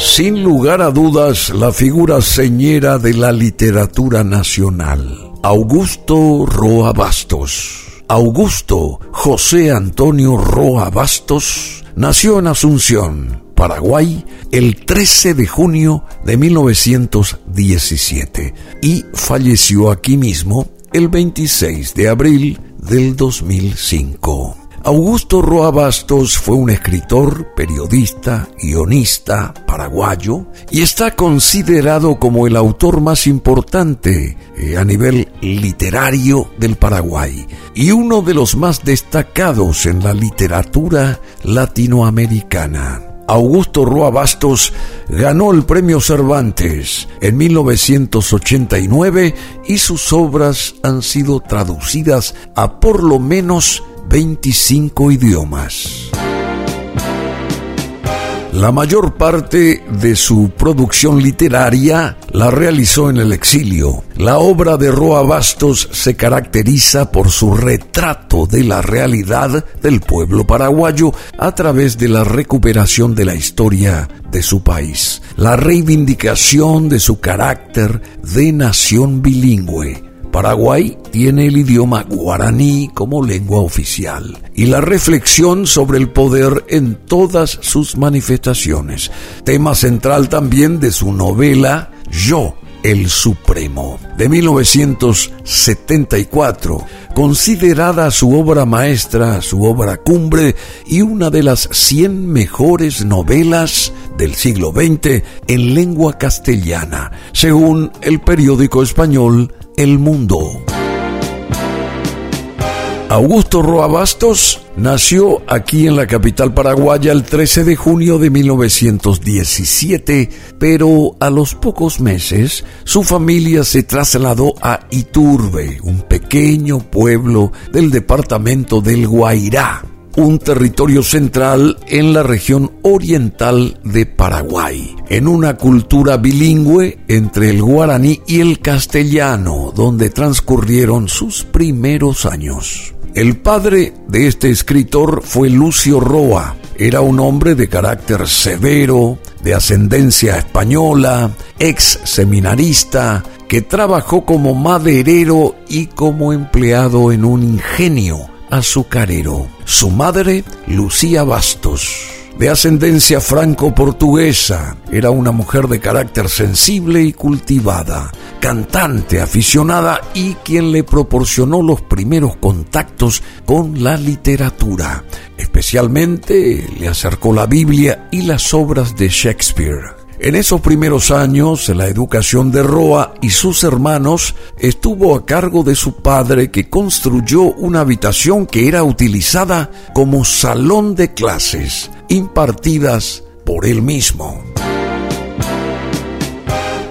Sin lugar a dudas, la figura señera de la literatura nacional, Augusto Roa Bastos. Augusto José Antonio Roa Bastos nació en Asunción, Paraguay, el 13 de junio de 1917 y falleció aquí mismo el 26 de abril del 2005. Augusto Roa Bastos fue un escritor, periodista, guionista paraguayo y está considerado como el autor más importante eh, a nivel literario del Paraguay y uno de los más destacados en la literatura latinoamericana. Augusto Roa Bastos ganó el premio Cervantes en 1989 y sus obras han sido traducidas a por lo menos 25 idiomas. La mayor parte de su producción literaria la realizó en el exilio. La obra de Roa Bastos se caracteriza por su retrato de la realidad del pueblo paraguayo a través de la recuperación de la historia de su país, la reivindicación de su carácter de nación bilingüe Paraguay tiene el idioma guaraní como lengua oficial y la reflexión sobre el poder en todas sus manifestaciones, tema central también de su novela Yo, el Supremo, de 1974, considerada su obra maestra, su obra cumbre y una de las 100 mejores novelas del siglo XX en lengua castellana, según el periódico español el mundo. Augusto Roa Bastos nació aquí en la capital paraguaya el 13 de junio de 1917, pero a los pocos meses su familia se trasladó a Iturbe, un pequeño pueblo del departamento del Guairá un territorio central en la región oriental de Paraguay, en una cultura bilingüe entre el guaraní y el castellano, donde transcurrieron sus primeros años. El padre de este escritor fue Lucio Roa. Era un hombre de carácter severo, de ascendencia española, ex seminarista, que trabajó como maderero y como empleado en un ingenio azucarero. Su madre, Lucía Bastos, de ascendencia franco-portuguesa, era una mujer de carácter sensible y cultivada, cantante aficionada y quien le proporcionó los primeros contactos con la literatura. Especialmente le acercó la Biblia y las obras de Shakespeare. En esos primeros años, la educación de Roa y sus hermanos estuvo a cargo de su padre que construyó una habitación que era utilizada como salón de clases impartidas por él mismo.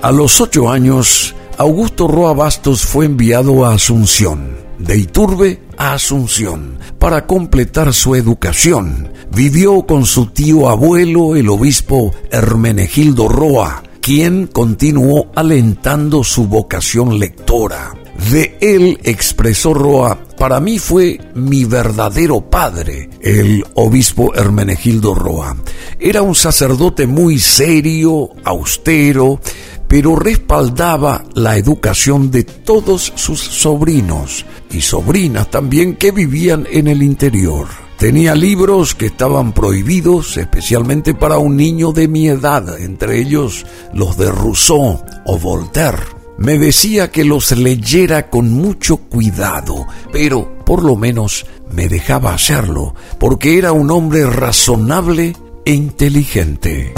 A los ocho años, Augusto Roa Bastos fue enviado a Asunción, de Iturbe Asunción, para completar su educación vivió con su tío abuelo, el obispo Hermenegildo Roa, quien continuó alentando su vocación lectora. De él expresó Roa, para mí fue mi verdadero padre, el obispo Hermenegildo Roa. Era un sacerdote muy serio, austero, pero respaldaba la educación de todos sus sobrinos y sobrinas también que vivían en el interior. Tenía libros que estaban prohibidos especialmente para un niño de mi edad, entre ellos los de Rousseau o Voltaire. Me decía que los leyera con mucho cuidado, pero por lo menos me dejaba hacerlo, porque era un hombre razonable e inteligente.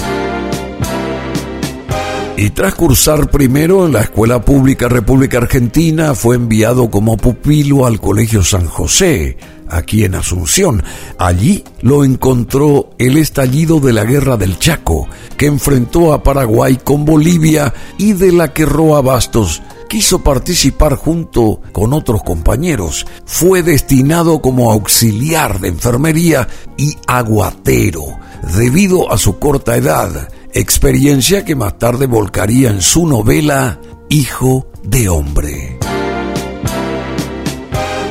Y tras cursar primero en la Escuela Pública República Argentina, fue enviado como pupilo al Colegio San José, aquí en Asunción. Allí lo encontró el estallido de la Guerra del Chaco, que enfrentó a Paraguay con Bolivia y de la que Roa Bastos quiso participar junto con otros compañeros. Fue destinado como auxiliar de enfermería y aguatero, debido a su corta edad, experiencia que más tarde volcaría en su novela Hijo de Hombre.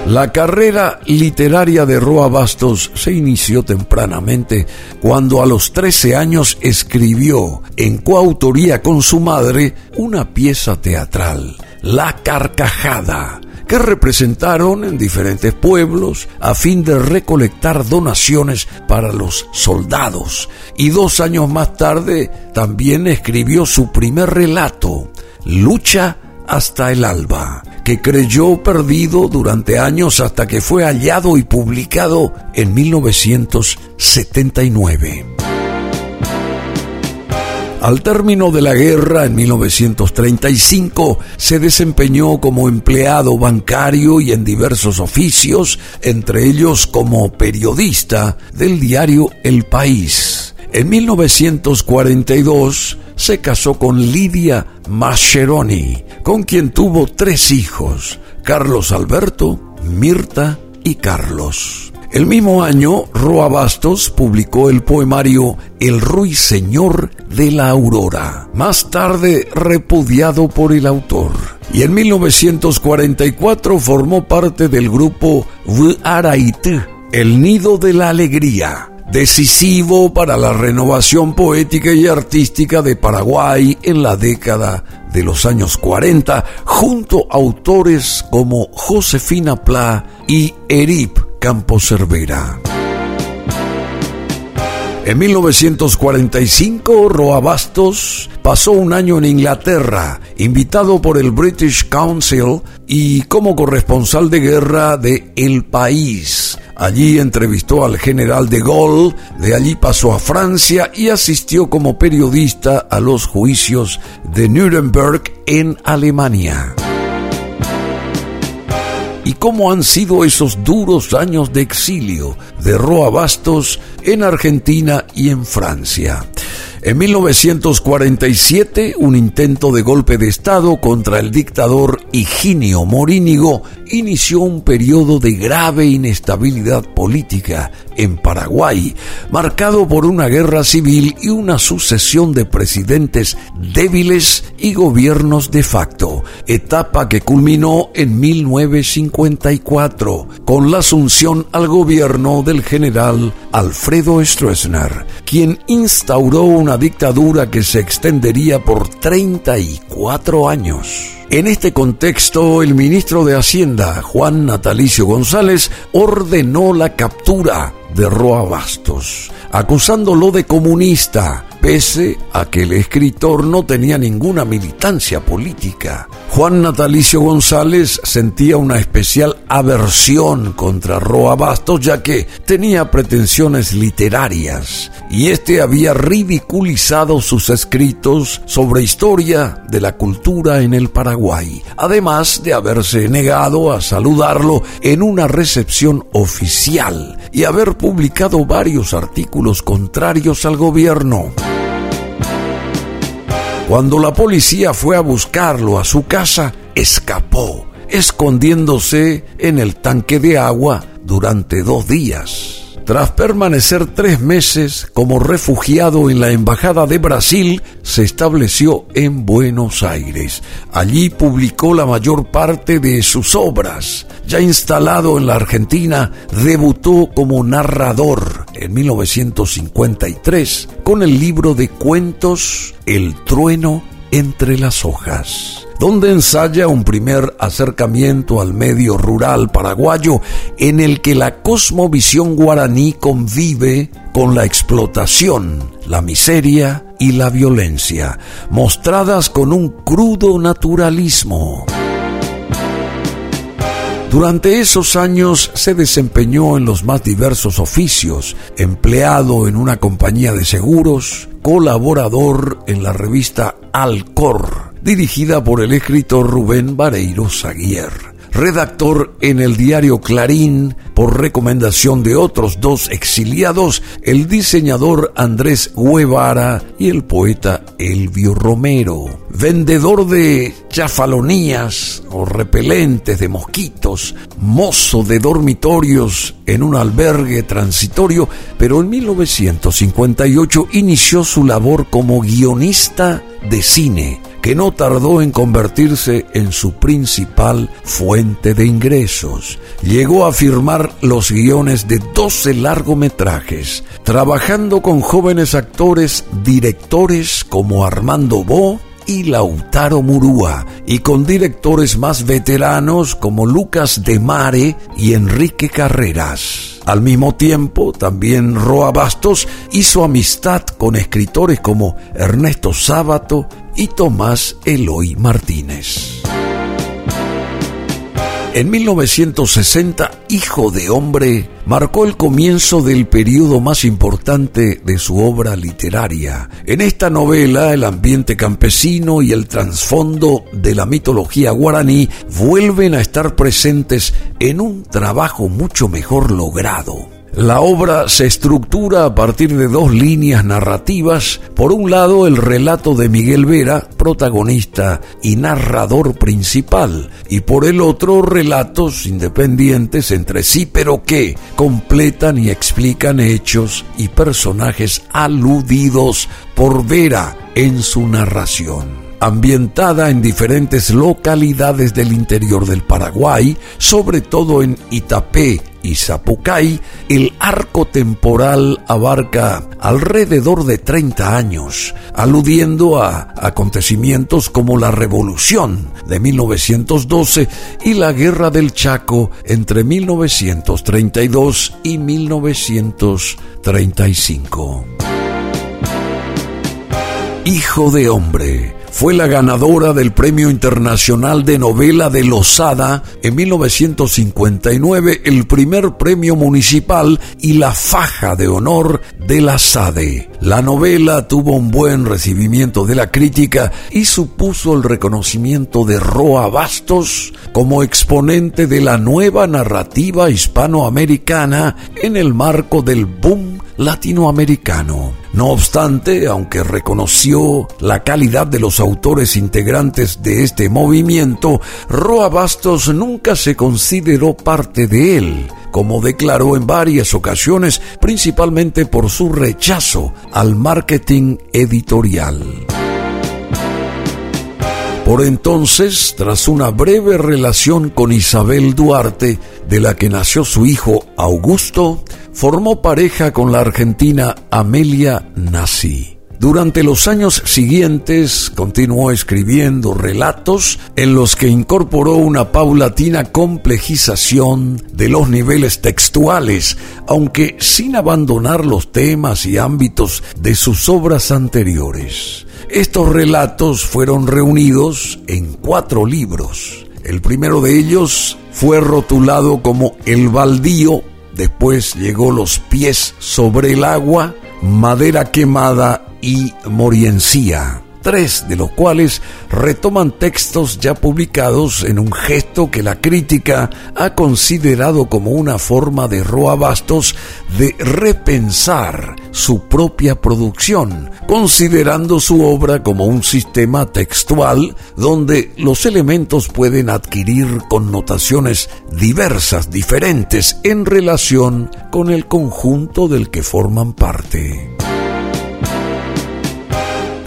La carrera literaria de Roa Bastos se inició tempranamente cuando a los 13 años escribió, en coautoría con su madre, una pieza teatral, La Carcajada, que representaron en diferentes pueblos a fin de recolectar donaciones para los soldados. Y dos años más tarde también escribió su primer relato, Lucha hasta el alba, que creyó perdido durante años hasta que fue hallado y publicado en 1979. Al término de la guerra, en 1935, se desempeñó como empleado bancario y en diversos oficios, entre ellos como periodista del diario El País. En 1942 se casó con Lidia Mascheroni, con quien tuvo tres hijos, Carlos Alberto, Mirta y Carlos. El mismo año, Roa Bastos publicó el poemario El Ruiseñor de la Aurora, más tarde repudiado por el autor. Y en 1944 formó parte del grupo V'Arait, El Nido de la Alegría, decisivo para la renovación poética y artística de Paraguay en la década de los años 40, junto a autores como Josefina Pla y Erip Campo Cervera. En 1945, Roa Bastos pasó un año en Inglaterra, invitado por el British Council y como corresponsal de guerra de El País. Allí entrevistó al general de Gaulle, de allí pasó a Francia y asistió como periodista a los juicios de Nuremberg en Alemania y cómo han sido esos duros años de exilio de Roa Bastos en Argentina y en Francia. En 1947, un intento de golpe de Estado contra el dictador Higinio Morínigo inició un periodo de grave inestabilidad política en Paraguay, marcado por una guerra civil y una sucesión de presidentes débiles y gobiernos de facto, etapa que culminó en 1954 con la asunción al gobierno del general Alfredo Stroessner, quien instauró una dictadura que se extendería por 34 años. En este contexto, el ministro de Hacienda, Juan Natalicio González, ordenó la captura de Roa Bastos, acusándolo de comunista, pese a que el escritor no tenía ninguna militancia política. Juan Natalicio González sentía una especial aversión contra Roa Bastos ya que tenía pretensiones literarias y este había ridiculizado sus escritos sobre historia de la cultura en el Paraguay, además de haberse negado a saludarlo en una recepción oficial y haber publicado varios artículos contrarios al gobierno. Cuando la policía fue a buscarlo a su casa, escapó, escondiéndose en el tanque de agua durante dos días. Tras permanecer tres meses como refugiado en la Embajada de Brasil, se estableció en Buenos Aires. Allí publicó la mayor parte de sus obras. Ya instalado en la Argentina, debutó como narrador en 1953 con el libro de cuentos El trueno entre las hojas donde ensaya un primer acercamiento al medio rural paraguayo en el que la cosmovisión guaraní convive con la explotación, la miseria y la violencia, mostradas con un crudo naturalismo. Durante esos años se desempeñó en los más diversos oficios, empleado en una compañía de seguros, colaborador en la revista Alcor, dirigida por el escritor Rubén Vareiro Saguier redactor en el diario Clarín por recomendación de otros dos exiliados, el diseñador Andrés Guevara y el poeta Elvio Romero. Vendedor de chafalonías o repelentes de mosquitos, mozo de dormitorios en un albergue transitorio, pero en 1958 inició su labor como guionista de cine que no tardó en convertirse en su principal fuente de ingresos. Llegó a firmar los guiones de 12 largometrajes, trabajando con jóvenes actores, directores como Armando Bo, y Lautaro Murúa, y con directores más veteranos como Lucas de Mare y Enrique Carreras. Al mismo tiempo, también Roa Bastos hizo amistad con escritores como Ernesto Sábato y Tomás Eloy Martínez. En 1960, Hijo de Hombre marcó el comienzo del periodo más importante de su obra literaria. En esta novela, el ambiente campesino y el trasfondo de la mitología guaraní vuelven a estar presentes en un trabajo mucho mejor logrado. La obra se estructura a partir de dos líneas narrativas. Por un lado, el relato de Miguel Vera, protagonista y narrador principal, y por el otro, relatos independientes entre sí, pero que completan y explican hechos y personajes aludidos por Vera en su narración ambientada en diferentes localidades del interior del Paraguay, sobre todo en Itapé, y Zapucay, el arco temporal abarca alrededor de 30 años, aludiendo a acontecimientos como la Revolución de 1912 y la Guerra del Chaco entre 1932 y 1935. Hijo de hombre fue la ganadora del Premio Internacional de Novela de Losada en 1959, el primer premio municipal y la faja de honor de la SADE. La novela tuvo un buen recibimiento de la crítica y supuso el reconocimiento de Roa Bastos como exponente de la nueva narrativa hispanoamericana en el marco del boom latinoamericano. No obstante, aunque reconoció la calidad de los autores integrantes de este movimiento, Roa Bastos nunca se consideró parte de él, como declaró en varias ocasiones, principalmente por su rechazo al marketing editorial. Por entonces, tras una breve relación con Isabel Duarte, de la que nació su hijo Augusto, formó pareja con la argentina Amelia Nassi. Durante los años siguientes continuó escribiendo relatos en los que incorporó una paulatina complejización de los niveles textuales, aunque sin abandonar los temas y ámbitos de sus obras anteriores. Estos relatos fueron reunidos en cuatro libros. El primero de ellos fue rotulado como El baldío Después llegó Los pies sobre el agua, Madera quemada y Moriencía tres de los cuales retoman textos ya publicados en un gesto que la crítica ha considerado como una forma de Roa Bastos de repensar su propia producción, considerando su obra como un sistema textual donde los elementos pueden adquirir connotaciones diversas, diferentes en relación con el conjunto del que forman parte.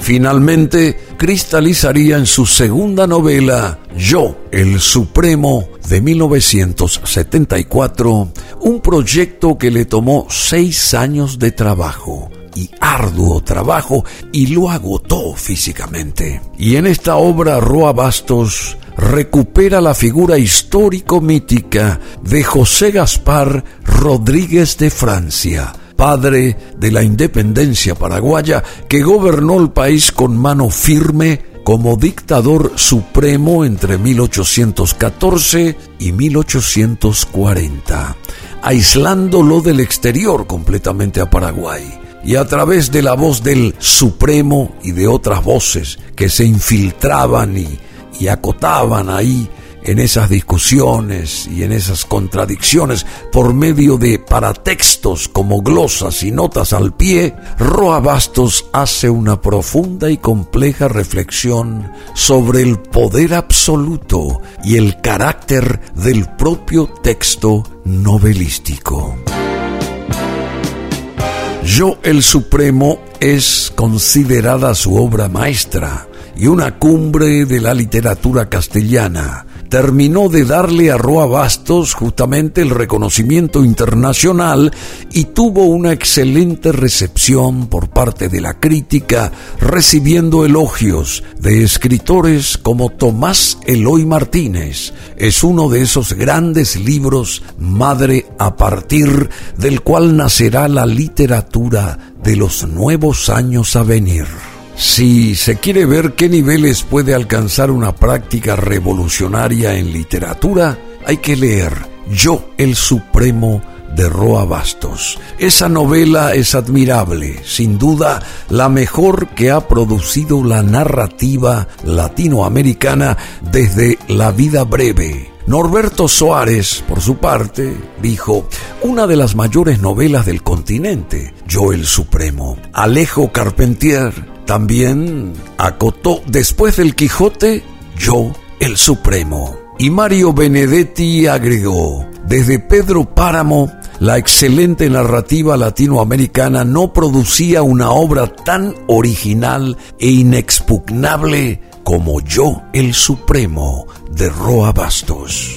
Finalmente, cristalizaría en su segunda novela, Yo, el Supremo, de 1974, un proyecto que le tomó seis años de trabajo y arduo trabajo y lo agotó físicamente. Y en esta obra Roa Bastos recupera la figura histórico-mítica de José Gaspar Rodríguez de Francia, padre de la independencia paraguaya, que gobernó el país con mano firme como dictador supremo entre 1814 y 1840, aislándolo del exterior completamente a Paraguay. Y a través de la voz del Supremo y de otras voces que se infiltraban y, y acotaban ahí en esas discusiones y en esas contradicciones por medio de paratextos como glosas y notas al pie, Roa Bastos hace una profunda y compleja reflexión sobre el poder absoluto y el carácter del propio texto novelístico. Yo el Supremo es considerada su obra maestra y una cumbre de la literatura castellana. Terminó de darle a Roa Bastos justamente el reconocimiento internacional y tuvo una excelente recepción por parte de la crítica, recibiendo elogios de escritores como Tomás Eloy Martínez. Es uno de esos grandes libros, Madre a partir del cual nacerá la literatura de los nuevos años a venir. Si se quiere ver qué niveles puede alcanzar una práctica revolucionaria en literatura, hay que leer Yo el Supremo de Roa Bastos. Esa novela es admirable, sin duda la mejor que ha producido la narrativa latinoamericana desde La vida breve. Norberto Soares, por su parte, dijo, una de las mayores novelas del continente, Yo el Supremo. Alejo Carpentier también acotó después del Quijote, yo el Supremo. Y Mario Benedetti agregó, desde Pedro Páramo, la excelente narrativa latinoamericana no producía una obra tan original e inexpugnable como Yo el Supremo de Roa Bastos.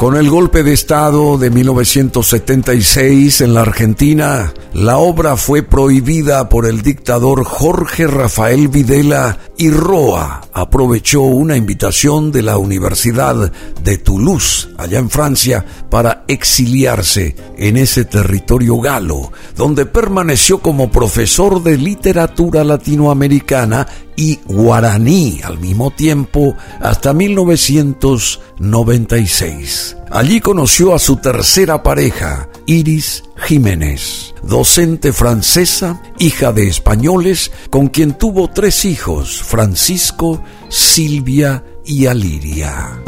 Con el golpe de Estado de 1976 en la Argentina, la obra fue prohibida por el dictador Jorge Rafael Videla y Roa aprovechó una invitación de la Universidad de Toulouse, allá en Francia, para exiliarse en ese territorio galo, donde permaneció como profesor de literatura latinoamericana y guaraní al mismo tiempo hasta 1996. Allí conoció a su tercera pareja, Iris Jiménez, docente francesa, hija de españoles, con quien tuvo tres hijos, Francisco, Silvia y Aliria.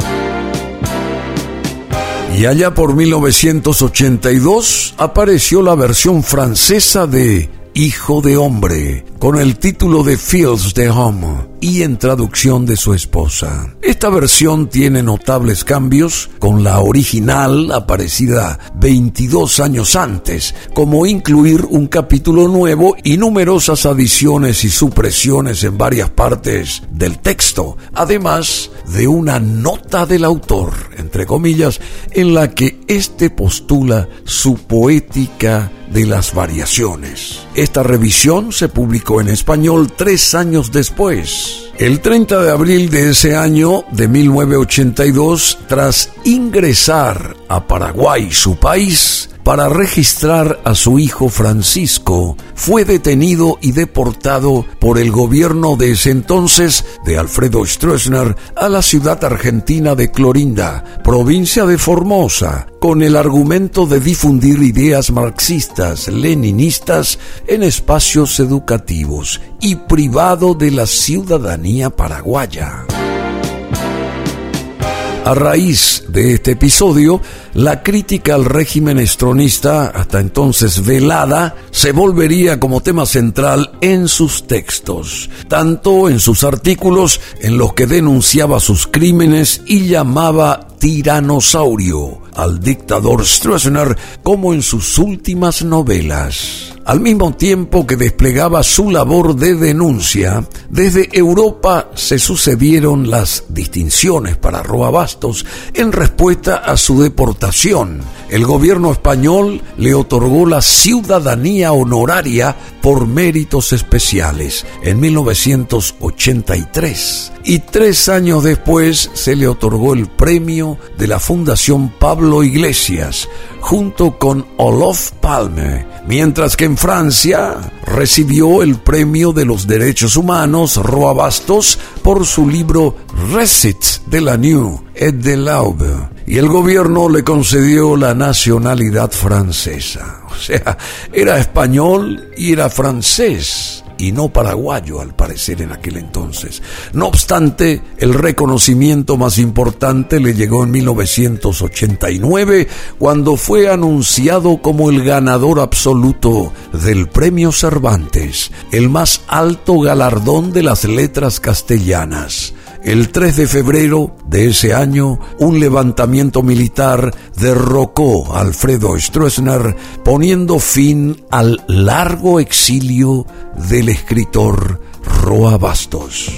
Y allá por 1982 apareció la versión francesa de Hijo de Hombre, con el título de Fields de Home y en traducción de su esposa. Esta versión tiene notables cambios con la original aparecida 22 años antes, como incluir un capítulo nuevo y numerosas adiciones y supresiones en varias partes del texto, además de una nota del autor, entre comillas, en la que éste postula su poética de las variaciones. Esta revisión se publicó en español tres años después. El 30 de abril de ese año de 1982, tras ingresar a Paraguay, su país, para registrar a su hijo Francisco, fue detenido y deportado por el gobierno de ese entonces de Alfredo Stroessner a la ciudad argentina de Clorinda, provincia de Formosa, con el argumento de difundir ideas marxistas, leninistas en espacios educativos y privado de la ciudadanía paraguaya. A raíz de este episodio, la crítica al régimen estronista, hasta entonces velada, se volvería como tema central en sus textos, tanto en sus artículos en los que denunciaba sus crímenes y llamaba tiranosaurio al dictador Stroessner como en sus últimas novelas. Al mismo tiempo que desplegaba su labor de denuncia, desde Europa se sucedieron las distinciones para Roa Bastos en respuesta a su deportación. El gobierno español le otorgó la ciudadanía honoraria por méritos especiales en 1983 y tres años después se le otorgó el premio de la Fundación Pablo Iglesias junto con Olof Palme, mientras que en Francia recibió el premio de los derechos humanos Roa Bastos por su libro Recits de la New et de l'Aube y el gobierno le concedió la nacionalidad francesa. O sea, era español y era francés y no paraguayo al parecer en aquel entonces. No obstante, el reconocimiento más importante le llegó en 1989 cuando fue anunciado como el ganador absoluto del Premio Cervantes, el más alto galardón de las letras castellanas. El 3 de febrero de ese año, un levantamiento militar derrocó a Alfredo Stroessner, poniendo fin al largo exilio del escritor Roa Bastos.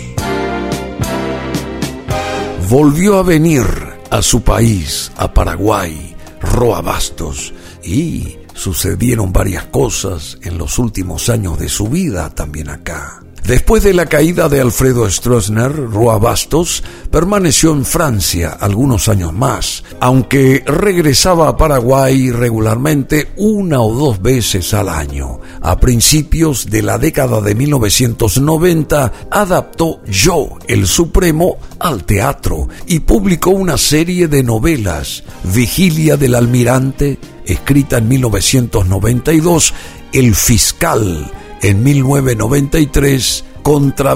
Volvió a venir a su país, a Paraguay, Roa Bastos, y sucedieron varias cosas en los últimos años de su vida también acá. Después de la caída de Alfredo Stroessner, Roa Bastos permaneció en Francia algunos años más, aunque regresaba a Paraguay regularmente una o dos veces al año. A principios de la década de 1990 adaptó Yo, el Supremo, al teatro y publicó una serie de novelas, Vigilia del Almirante, escrita en 1992, El Fiscal, en 1993,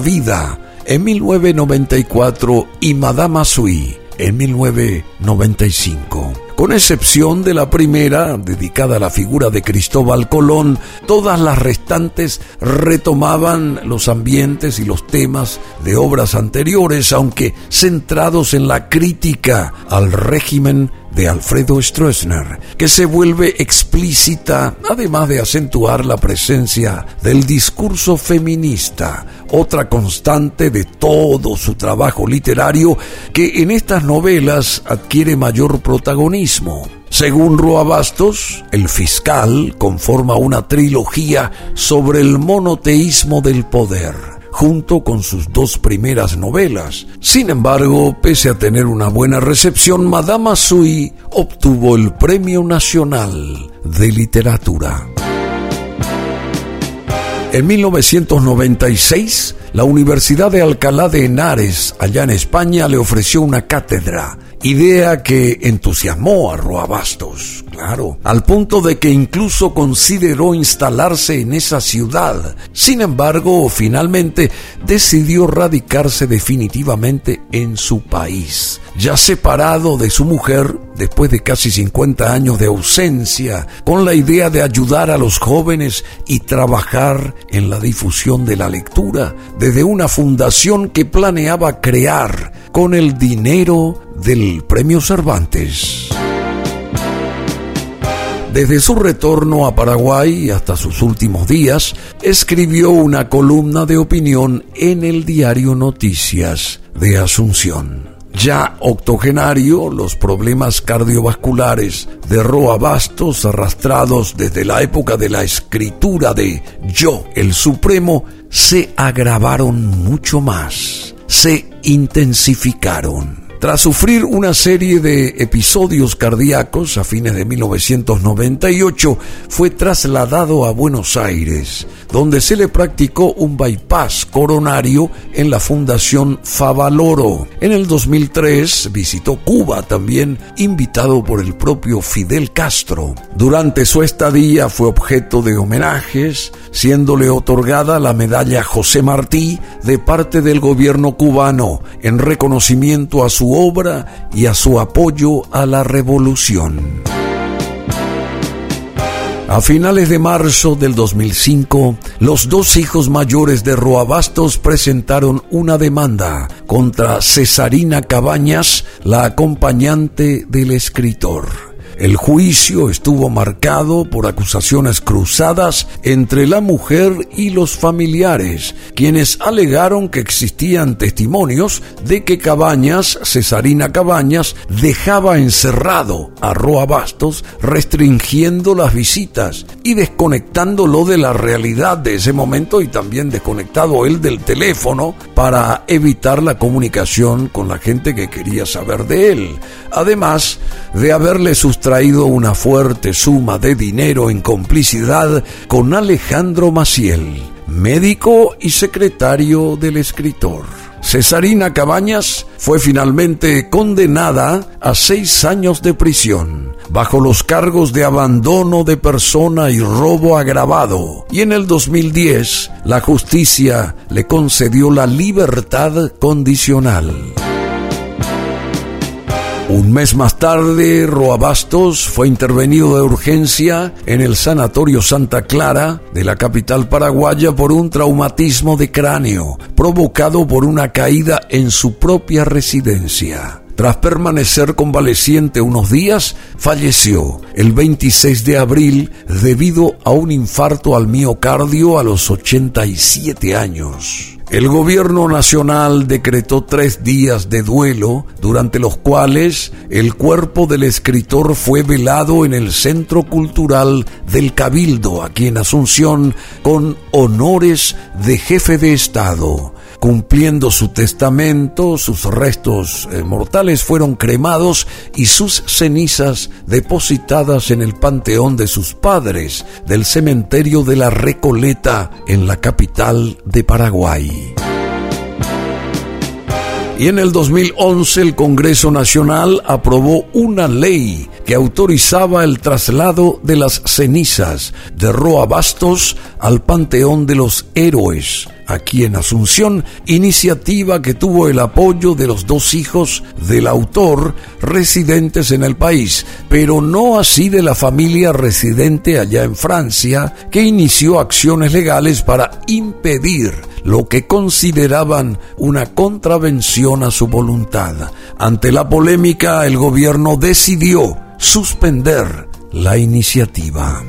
Vida en 1994 y Madame Sui en 1995. Con excepción de la primera, dedicada a la figura de Cristóbal Colón, todas las restantes retomaban los ambientes y los temas de obras anteriores, aunque centrados en la crítica al régimen de Alfredo Stroessner, que se vuelve explícita, además de acentuar la presencia del discurso feminista, otra constante de todo su trabajo literario que en estas novelas adquiere mayor protagonismo. Según Roa Bastos, el fiscal conforma una trilogía sobre el monoteísmo del poder junto con sus dos primeras novelas. Sin embargo, pese a tener una buena recepción, Madame Sui obtuvo el Premio Nacional de Literatura. En 1996, la Universidad de Alcalá de Henares, allá en España, le ofreció una cátedra, idea que entusiasmó a Roa Bastos, claro, al punto de que incluso consideró instalarse en esa ciudad. Sin embargo, finalmente decidió radicarse definitivamente en su país ya separado de su mujer después de casi 50 años de ausencia, con la idea de ayudar a los jóvenes y trabajar en la difusión de la lectura desde una fundación que planeaba crear con el dinero del Premio Cervantes. Desde su retorno a Paraguay hasta sus últimos días, escribió una columna de opinión en el diario Noticias de Asunción. Ya octogenario, los problemas cardiovasculares de Roa Bastos, arrastrados desde la época de la escritura de Yo, el Supremo, se agravaron mucho más, se intensificaron. Tras sufrir una serie de episodios cardíacos a fines de 1998, fue trasladado a Buenos Aires, donde se le practicó un bypass coronario en la Fundación Favaloro. En el 2003 visitó Cuba también, invitado por el propio Fidel Castro. Durante su estadía fue objeto de homenajes, siéndole otorgada la medalla José Martí de parte del gobierno cubano en reconocimiento a su obra y a su apoyo a la revolución. A finales de marzo del 2005, los dos hijos mayores de Roabastos presentaron una demanda contra Cesarina Cabañas, la acompañante del escritor. El juicio estuvo marcado por acusaciones cruzadas entre la mujer y los familiares, quienes alegaron que existían testimonios de que Cabañas, Cesarina Cabañas, dejaba encerrado a Roa Bastos, restringiendo las visitas y desconectándolo de la realidad de ese momento y también desconectado él del teléfono para evitar la comunicación con la gente que quería saber de él. Además de haberle sustraído traído una fuerte suma de dinero en complicidad con Alejandro Maciel, médico y secretario del escritor. Cesarina Cabañas fue finalmente condenada a seis años de prisión bajo los cargos de abandono de persona y robo agravado. Y en el 2010 la justicia le concedió la libertad condicional. Un mes más tarde, Roabastos fue intervenido de urgencia en el Sanatorio Santa Clara de la capital paraguaya por un traumatismo de cráneo provocado por una caída en su propia residencia. Tras permanecer convaleciente unos días, falleció el 26 de abril debido a un infarto al miocardio a los 87 años. El gobierno nacional decretó tres días de duelo, durante los cuales el cuerpo del escritor fue velado en el Centro Cultural del Cabildo, aquí en Asunción, con honores de jefe de Estado. Cumpliendo su testamento, sus restos eh, mortales fueron cremados y sus cenizas depositadas en el panteón de sus padres del cementerio de la Recoleta en la capital de Paraguay. Y en el 2011 el Congreso Nacional aprobó una ley que autorizaba el traslado de las cenizas de Roa Bastos al Panteón de los Héroes, aquí en Asunción, iniciativa que tuvo el apoyo de los dos hijos del autor residentes en el país, pero no así de la familia residente allá en Francia, que inició acciones legales para impedir lo que consideraban una contravención a su voluntad. Ante la polémica, el gobierno decidió suspender la iniciativa.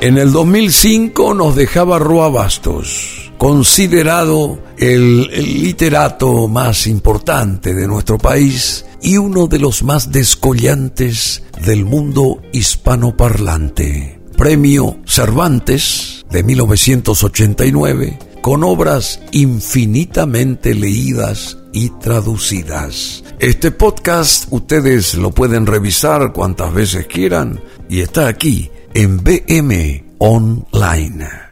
En el 2005 nos dejaba Roa Bastos, considerado el, el, literato más importante de nuestro país y uno de los más descollantes del mundo hispanoparlante. Premio Cervantes de 1989 con obras infinitamente leídas y traducidas. Este podcast ustedes lo pueden revisar cuantas veces quieran y está aquí en BM Online.